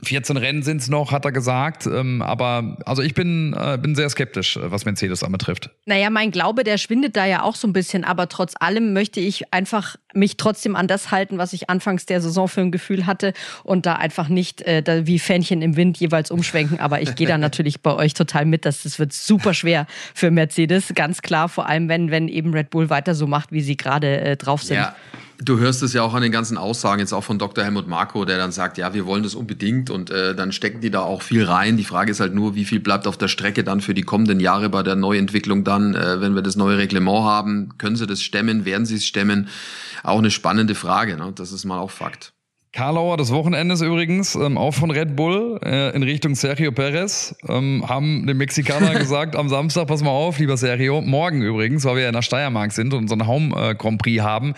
14 Rennen sind es noch, hat er gesagt. Ähm, aber also ich bin, äh, bin sehr skeptisch, äh, was Mercedes anbetrifft. Naja, mein Glaube, der schwindet da ja auch so ein bisschen, aber trotz allem möchte ich einfach mich trotzdem an das halten, was ich anfangs der Saison für ein Gefühl hatte und da einfach nicht äh, da wie Fähnchen im Wind jeweils umschwenken. Aber ich gehe da natürlich bei euch total mit, dass das wird super schwer für Mercedes, ganz klar, vor allem wenn, wenn eben Red Bull weiter so macht, wie sie gerade äh, drauf sind. Ja. Du hörst es ja auch an den ganzen Aussagen, jetzt auch von Dr. Helmut Marko, der dann sagt, ja, wir wollen das unbedingt und äh, dann stecken die da auch viel rein. Die Frage ist halt nur, wie viel bleibt auf der Strecke dann für die kommenden Jahre bei der Neuentwicklung dann, äh, wenn wir das neue Reglement haben. Können sie das stemmen? Werden sie es stemmen? Auch eine spannende Frage, ne? das ist mal auch Fakt. Karlauer des Wochenendes übrigens, ähm, auch von Red Bull äh, in Richtung Sergio Perez, ähm, haben dem Mexikaner gesagt am Samstag, pass mal auf, lieber Sergio, morgen übrigens, weil wir ja in der Steiermark sind und so einen Home äh, Grand Prix haben,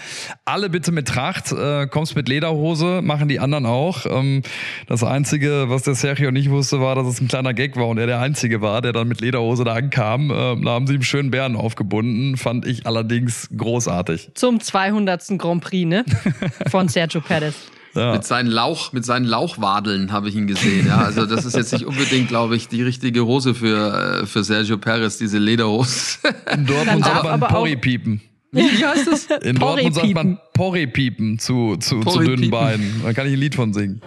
alle bitte mit Tracht, äh, kommst mit Lederhose, machen die anderen auch. Ähm, das Einzige, was der Sergio nicht wusste, war, dass es ein kleiner Gag war und er der Einzige war, der dann mit Lederhose da ankam. Äh, da haben sie ihm schönen Bären aufgebunden, fand ich allerdings großartig. Zum 200. Grand Prix, ne? Von Sergio Perez. Ja. Mit seinen Lauch, mit seinen Lauchwadeln habe ich ihn gesehen. Ja, also das ist jetzt nicht unbedingt, glaube ich, die richtige Hose für, äh, für Sergio Perez, diese Lederhose. In Dortmund sagt man Porri-Piepen. Wie heißt das? In Dortmund sagt man Porri-Piepen zu, zu, zu dünnen Beinen. Da kann ich ein Lied von singen.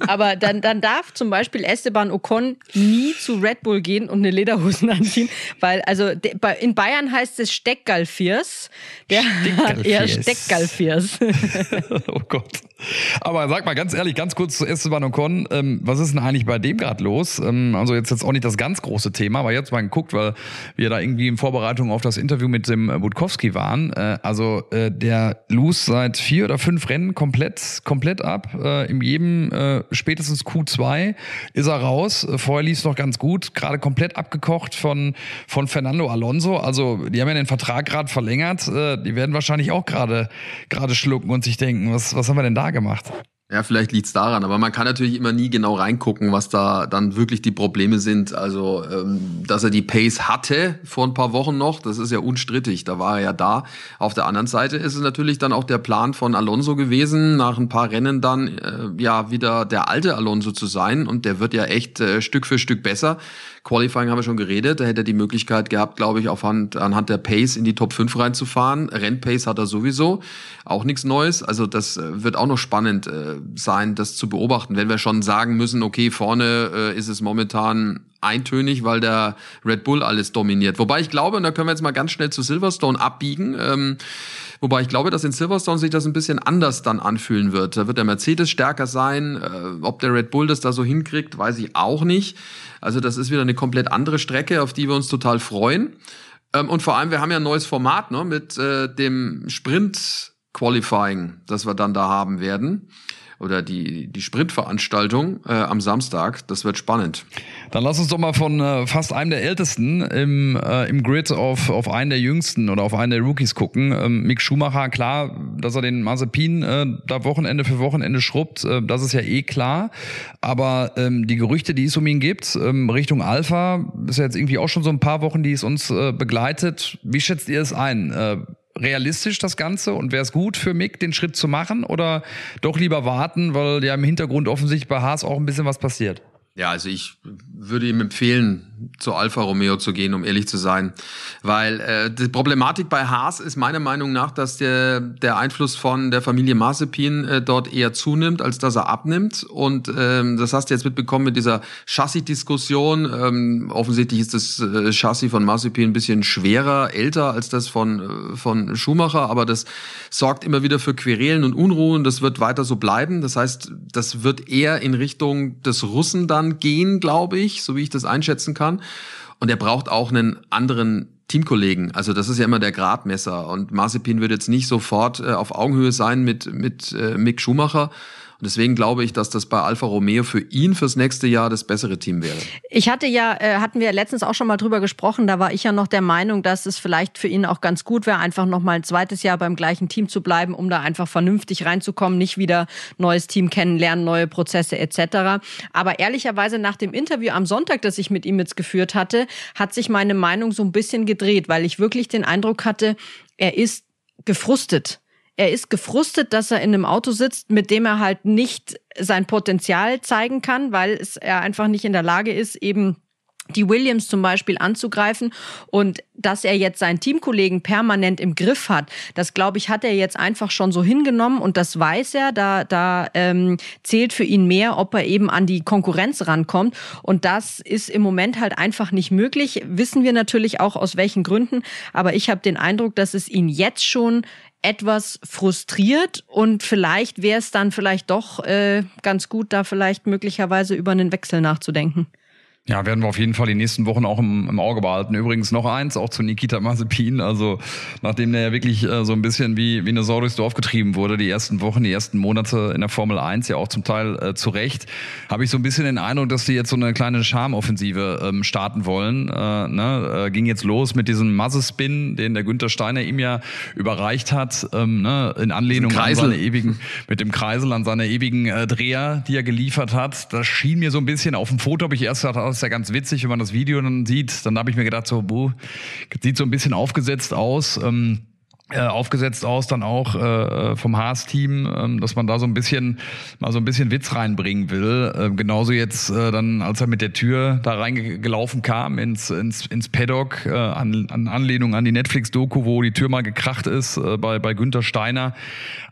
Aber dann, dann darf zum Beispiel Esteban Ocon nie zu Red Bull gehen und eine Lederhosen anziehen, weil also in Bayern heißt es Steckgalfiers. Der hat eher Steckgalfiers. oh Gott. Aber sag mal ganz ehrlich, ganz kurz zu Esteban Ocon, ähm, was ist denn eigentlich bei dem gerade los? Ähm, also jetzt jetzt auch nicht das ganz große Thema, aber jetzt mal geguckt, weil wir da irgendwie in Vorbereitung auf das Interview mit dem Budkowski waren. Äh, also äh, der lose seit vier oder fünf Rennen komplett komplett ab. Äh, in jedem äh, spätestens Q2 ist er raus. Vorher lief es noch ganz gut, gerade komplett abgekocht von, von Fernando Alonso. Also die haben ja den Vertrag gerade verlängert. Äh, die werden wahrscheinlich auch gerade gerade schlucken und sich denken, was, was haben wir denn da gemacht? Ja, vielleicht liegt's daran, aber man kann natürlich immer nie genau reingucken, was da dann wirklich die Probleme sind. Also, ähm, dass er die Pace hatte vor ein paar Wochen noch, das ist ja unstrittig, da war er ja da. Auf der anderen Seite ist es natürlich dann auch der Plan von Alonso gewesen, nach ein paar Rennen dann äh, ja wieder der alte Alonso zu sein und der wird ja echt äh, Stück für Stück besser. Qualifying haben wir schon geredet. Da hätte er die Möglichkeit gehabt, glaube ich, auf Hand, anhand der Pace in die Top 5 reinzufahren. Rennpace hat er sowieso. Auch nichts Neues. Also das äh, wird auch noch spannend äh, sein, das zu beobachten. Wenn wir schon sagen müssen, okay, vorne äh, ist es momentan eintönig, weil der Red Bull alles dominiert. Wobei ich glaube, und da können wir jetzt mal ganz schnell zu Silverstone abbiegen, ähm, wobei ich glaube, dass in Silverstone sich das ein bisschen anders dann anfühlen wird. Da wird der Mercedes stärker sein. Äh, ob der Red Bull das da so hinkriegt, weiß ich auch nicht. Also das ist wieder eine komplett andere Strecke, auf die wir uns total freuen. Ähm, und vor allem, wir haben ja ein neues Format ne, mit äh, dem Sprint Qualifying, das wir dann da haben werden oder die, die Sprintveranstaltung äh, am Samstag. Das wird spannend. Dann lass uns doch mal von äh, fast einem der Ältesten im, äh, im Grid auf, auf einen der Jüngsten oder auf einen der Rookies gucken. Ähm, Mick Schumacher, klar, dass er den Mazepin äh, da Wochenende für Wochenende schrubbt, äh, das ist ja eh klar. Aber ähm, die Gerüchte, die es um ihn gibt, ähm, Richtung Alpha, ist ja jetzt irgendwie auch schon so ein paar Wochen, die es uns äh, begleitet. Wie schätzt ihr es ein? Äh, realistisch das Ganze und wäre es gut für Mick, den Schritt zu machen oder doch lieber warten, weil ja im Hintergrund offensichtlich bei Haas auch ein bisschen was passiert? Ja, also ich würde ihm empfehlen, zu Alfa Romeo zu gehen, um ehrlich zu sein. Weil äh, die Problematik bei Haas ist meiner Meinung nach, dass der, der Einfluss von der Familie Mazepin äh, dort eher zunimmt, als dass er abnimmt. Und ähm, das hast du jetzt mitbekommen mit dieser Chassis-Diskussion. Ähm, offensichtlich ist das äh, Chassis von Mazepin ein bisschen schwerer, älter als das von, äh, von Schumacher, aber das sorgt immer wieder für Querelen und Unruhen. Das wird weiter so bleiben. Das heißt, das wird eher in Richtung des Russen dann gehen, glaube ich, so wie ich das einschätzen kann. Und er braucht auch einen anderen Teamkollegen. Also das ist ja immer der Gradmesser. Und Mazepin wird jetzt nicht sofort äh, auf Augenhöhe sein mit, mit äh, Mick Schumacher. Und deswegen glaube ich, dass das bei Alfa Romeo für ihn fürs nächste Jahr das bessere Team wäre. Ich hatte ja, äh, hatten wir letztens auch schon mal drüber gesprochen, da war ich ja noch der Meinung, dass es vielleicht für ihn auch ganz gut wäre, einfach noch mal ein zweites Jahr beim gleichen Team zu bleiben, um da einfach vernünftig reinzukommen, nicht wieder neues Team kennenlernen, neue Prozesse etc. Aber ehrlicherweise nach dem Interview am Sonntag, das ich mit ihm jetzt geführt hatte, hat sich meine Meinung so ein bisschen gedreht, weil ich wirklich den Eindruck hatte, er ist gefrustet er ist gefrustet, dass er in einem Auto sitzt, mit dem er halt nicht sein Potenzial zeigen kann, weil es er einfach nicht in der Lage ist, eben die Williams zum Beispiel anzugreifen und dass er jetzt seinen Teamkollegen permanent im Griff hat, das glaube ich, hat er jetzt einfach schon so hingenommen und das weiß er. Da, da ähm, zählt für ihn mehr, ob er eben an die Konkurrenz rankommt und das ist im Moment halt einfach nicht möglich. Wissen wir natürlich auch aus welchen Gründen, aber ich habe den Eindruck, dass es ihn jetzt schon etwas frustriert und vielleicht wäre es dann vielleicht doch äh, ganz gut, da vielleicht möglicherweise über einen Wechsel nachzudenken. Ja, werden wir auf jeden Fall die nächsten Wochen auch im, im Auge behalten. Übrigens noch eins, auch zu Nikita Mazepin. Also nachdem der ja wirklich äh, so ein bisschen wie, wie eine Sau durchs Dorf getrieben wurde, die ersten Wochen, die ersten Monate in der Formel 1, ja auch zum Teil äh, zu Recht, habe ich so ein bisschen den Eindruck, dass die jetzt so eine kleine Charmoffensive ähm, starten wollen. Äh, ne? äh, ging jetzt los mit diesem Mazespin, den der Günther Steiner ihm ja überreicht hat, ähm, ne? in Anlehnung an seine ewigen, mit dem Kreisel an seine ewigen äh, Dreher, die er geliefert hat. Das schien mir so ein bisschen auf dem Foto, habe ich erst gedacht, ist ja ganz witzig, wenn man das Video dann sieht. Dann habe ich mir gedacht, so, buh, sieht so ein bisschen aufgesetzt aus. Ähm, äh, aufgesetzt aus, dann auch äh, vom Haas-Team, ähm, dass man da so ein bisschen mal so ein bisschen Witz reinbringen will. Äh, genauso jetzt äh, dann, als er mit der Tür da reingelaufen kam ins, ins, ins Paddock, äh, an, an Anlehnung an die Netflix-Doku, wo die Tür mal gekracht ist äh, bei, bei Günther Steiner.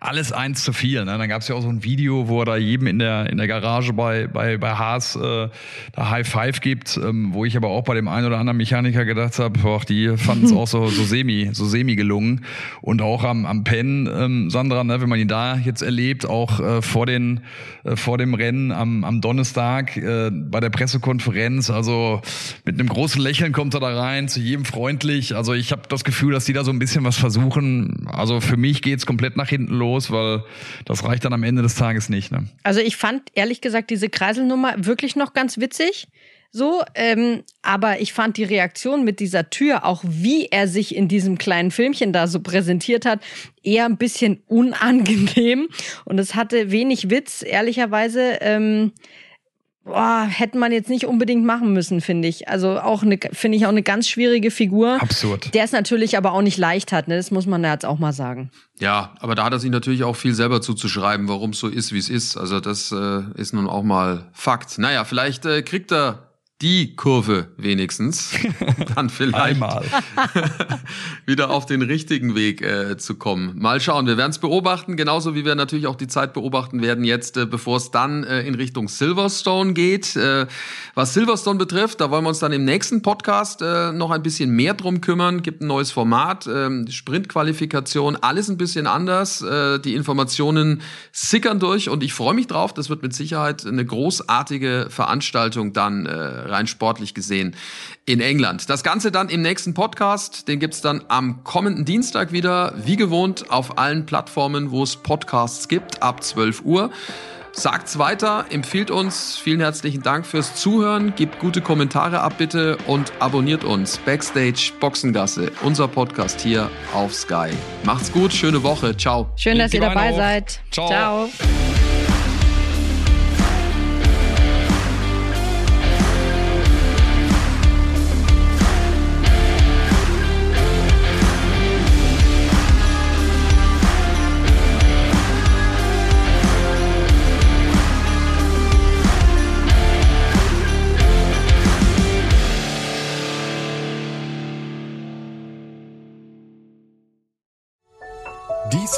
Alles eins zu viel. Ne? Dann gab es ja auch so ein Video, wo er da jedem in der, in der Garage bei, bei, bei Haas äh, da High Five gibt, ähm, wo ich aber auch bei dem einen oder anderen Mechaniker gedacht habe, die fanden es auch so, so semi, so semi gelungen. Und auch am, am Pen, ähm, Sandra, ne, wenn man ihn da jetzt erlebt, auch äh, vor, den, äh, vor dem Rennen am, am Donnerstag äh, bei der Pressekonferenz, also mit einem großen Lächeln kommt er da rein, zu jedem freundlich. Also ich habe das Gefühl, dass die da so ein bisschen was versuchen. Also für mich geht's komplett nach hinten los, weil das reicht dann am Ende des Tages nicht. Ne? Also ich fand ehrlich gesagt diese Kreiselnummer wirklich noch ganz witzig. So, ähm, aber ich fand die Reaktion mit dieser Tür, auch wie er sich in diesem kleinen Filmchen da so präsentiert hat, eher ein bisschen unangenehm. Und es hatte wenig Witz, ehrlicherweise. Ähm, boah, hätte man jetzt nicht unbedingt machen müssen, finde ich. Also auch eine, finde ich auch eine ganz schwierige Figur. Absurd. Der es natürlich aber auch nicht leicht hat, ne? Das muss man ja jetzt auch mal sagen. Ja, aber da hat er sich natürlich auch viel selber zuzuschreiben, warum es so ist, wie es ist. Also das äh, ist nun auch mal Fakt. Naja, vielleicht äh, kriegt er die Kurve wenigstens, dann vielleicht wieder auf den richtigen Weg äh, zu kommen. Mal schauen, wir werden es beobachten, genauso wie wir natürlich auch die Zeit beobachten werden jetzt, äh, bevor es dann äh, in Richtung Silverstone geht. Äh, was Silverstone betrifft, da wollen wir uns dann im nächsten Podcast äh, noch ein bisschen mehr drum kümmern. Gibt ein neues Format, äh, Sprintqualifikation, alles ein bisschen anders. Äh, die Informationen sickern durch und ich freue mich drauf. Das wird mit Sicherheit eine großartige Veranstaltung dann rein sportlich gesehen in England. Das Ganze dann im nächsten Podcast. Den gibt's dann am kommenden Dienstag wieder, wie gewohnt, auf allen Plattformen, wo es Podcasts gibt, ab 12 Uhr. Sagt's weiter, empfiehlt uns. Vielen herzlichen Dank fürs Zuhören. Gebt gute Kommentare ab bitte und abonniert uns. Backstage Boxengasse, unser Podcast hier auf Sky. Macht's gut, schöne Woche. Ciao. Schön, dass ihr dabei seid. Ciao. Ciao.